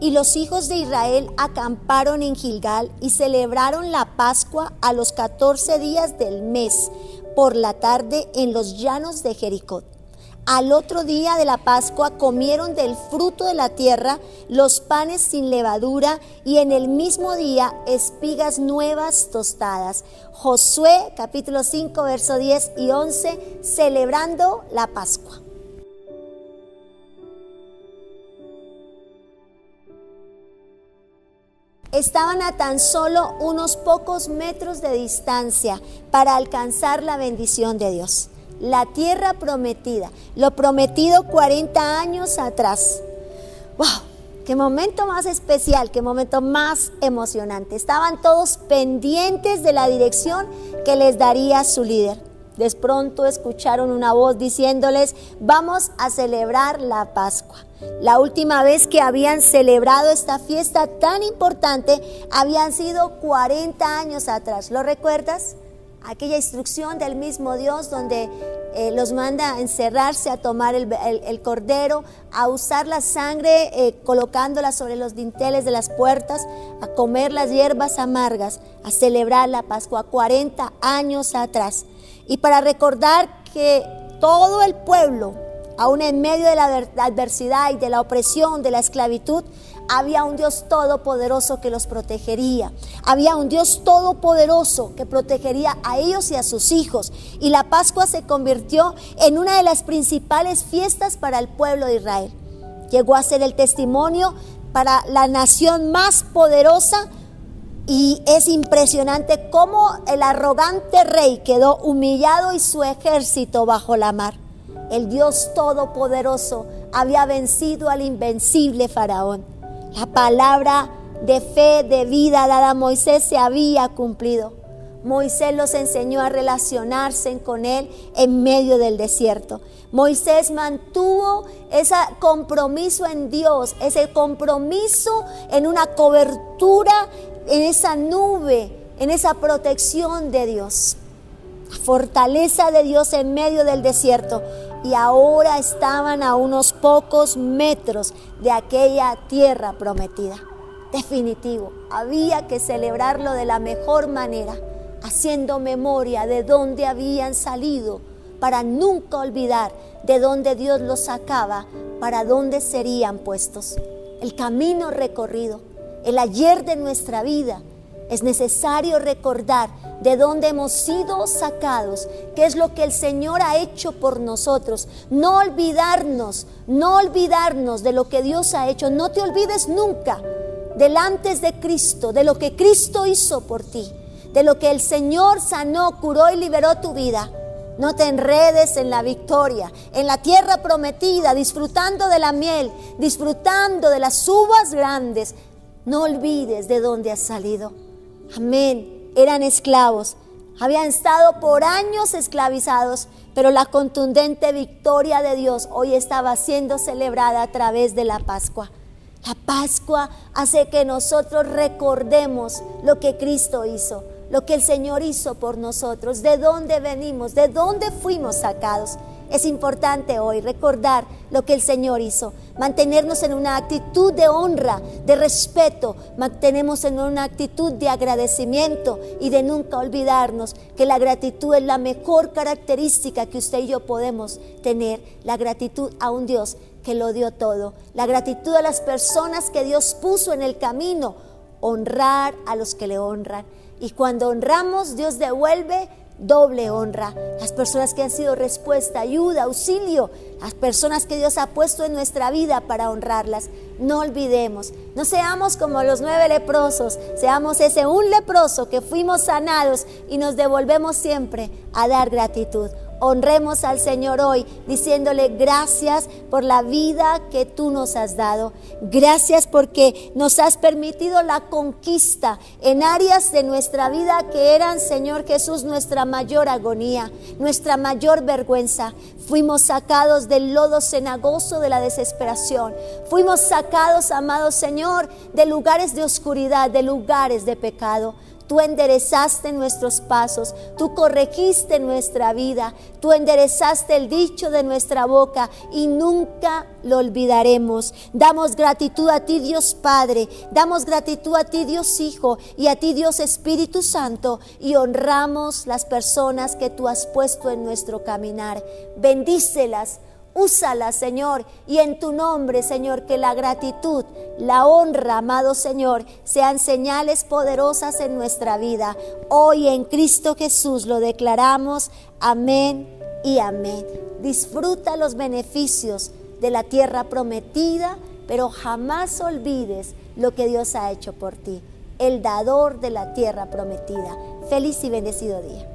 Y los hijos de Israel acamparon en Gilgal y celebraron la Pascua a los 14 días del mes, por la tarde en los llanos de Jericó. Al otro día de la Pascua comieron del fruto de la tierra los panes sin levadura y en el mismo día espigas nuevas tostadas. Josué capítulo 5 verso 10 y 11 celebrando la Pascua. Estaban a tan solo unos pocos metros de distancia para alcanzar la bendición de Dios. La tierra prometida, lo prometido 40 años atrás. ¡Wow! Qué momento más especial, qué momento más emocionante. Estaban todos pendientes de la dirección que les daría su líder. De pronto escucharon una voz diciéndoles, vamos a celebrar la Pascua. La última vez que habían celebrado esta fiesta tan importante habían sido 40 años atrás. ¿Lo recuerdas? Aquella instrucción del mismo Dios donde eh, los manda a encerrarse, a tomar el, cordero, a usar la sangre eh, colocándola sobre los dinteles de las puertas, a comer las hierbas amargas, a celebrar la Pascua 40 años atrás. Y para recordar que todo el pueblo, aún en medio de la adversidad y de la opresión, de la esclavitud, había un Dios todopoderoso que los protegería. Había un Dios todopoderoso que protegería a ellos y a sus hijos. Y la Pascua se convirtió en una de las principales fiestas para el pueblo de Israel. Llegó a ser el testimonio para la nación más poderosa y es impresionante cómo el arrogante rey quedó humillado y su ejército bajo la mar. El Dios Todopoderoso había vencido al invencible faraón. La palabra de fe, de vida dada a Moisés se había cumplido. Moisés los enseñó a relacionarse con él en medio del desierto. Moisés mantuvo ese compromiso en Dios, ese compromiso en una cobertura en esa nube, en esa protección de Dios. La fortaleza de Dios en medio del desierto. Y ahora estaban a unos pocos metros de aquella tierra prometida. Definitivo, había que celebrarlo de la mejor manera, haciendo memoria de dónde habían salido, para nunca olvidar de dónde Dios los sacaba, para dónde serían puestos. El camino recorrido el ayer de nuestra vida, es necesario recordar de dónde hemos sido sacados, qué es lo que el Señor ha hecho por nosotros. No olvidarnos, no olvidarnos de lo que Dios ha hecho. No te olvides nunca delante de Cristo, de lo que Cristo hizo por ti, de lo que el Señor sanó, curó y liberó tu vida. No te enredes en la victoria, en la tierra prometida, disfrutando de la miel, disfrutando de las uvas grandes, no olvides de dónde has salido. Amén. Eran esclavos. Habían estado por años esclavizados, pero la contundente victoria de Dios hoy estaba siendo celebrada a través de la Pascua. La Pascua hace que nosotros recordemos lo que Cristo hizo, lo que el Señor hizo por nosotros, de dónde venimos, de dónde fuimos sacados. Es importante hoy recordar lo que el Señor hizo, mantenernos en una actitud de honra, de respeto, mantenemos en una actitud de agradecimiento y de nunca olvidarnos que la gratitud es la mejor característica que usted y yo podemos tener, la gratitud a un Dios que lo dio todo, la gratitud a las personas que Dios puso en el camino, honrar a los que le honran. Y cuando honramos, Dios devuelve doble honra. Las personas que han sido respuesta, ayuda, auxilio, las personas que Dios ha puesto en nuestra vida para honrarlas. No olvidemos, no seamos como los nueve leprosos, seamos ese un leproso que fuimos sanados y nos devolvemos siempre a dar gratitud honremos al Señor hoy diciéndole gracias por la vida que tú nos has dado. Gracias porque nos has permitido la conquista en áreas de nuestra vida que eran, Señor Jesús, nuestra mayor agonía, nuestra mayor vergüenza. Fuimos sacados del lodo cenagoso de la desesperación. Fuimos sacados, amado Señor, de lugares de oscuridad, de lugares de pecado. Tú enderezaste nuestros pasos, tú corregiste nuestra vida, tú enderezaste el dicho de nuestra boca y nunca lo olvidaremos. Damos gratitud a ti Dios Padre, damos gratitud a ti Dios Hijo y a ti Dios Espíritu Santo y honramos las personas que tú has puesto en nuestro caminar. Bendícelas Úsala, Señor, y en tu nombre, Señor, que la gratitud, la honra, amado Señor, sean señales poderosas en nuestra vida. Hoy en Cristo Jesús lo declaramos. Amén y amén. Disfruta los beneficios de la tierra prometida, pero jamás olvides lo que Dios ha hecho por ti, el dador de la tierra prometida. Feliz y bendecido día.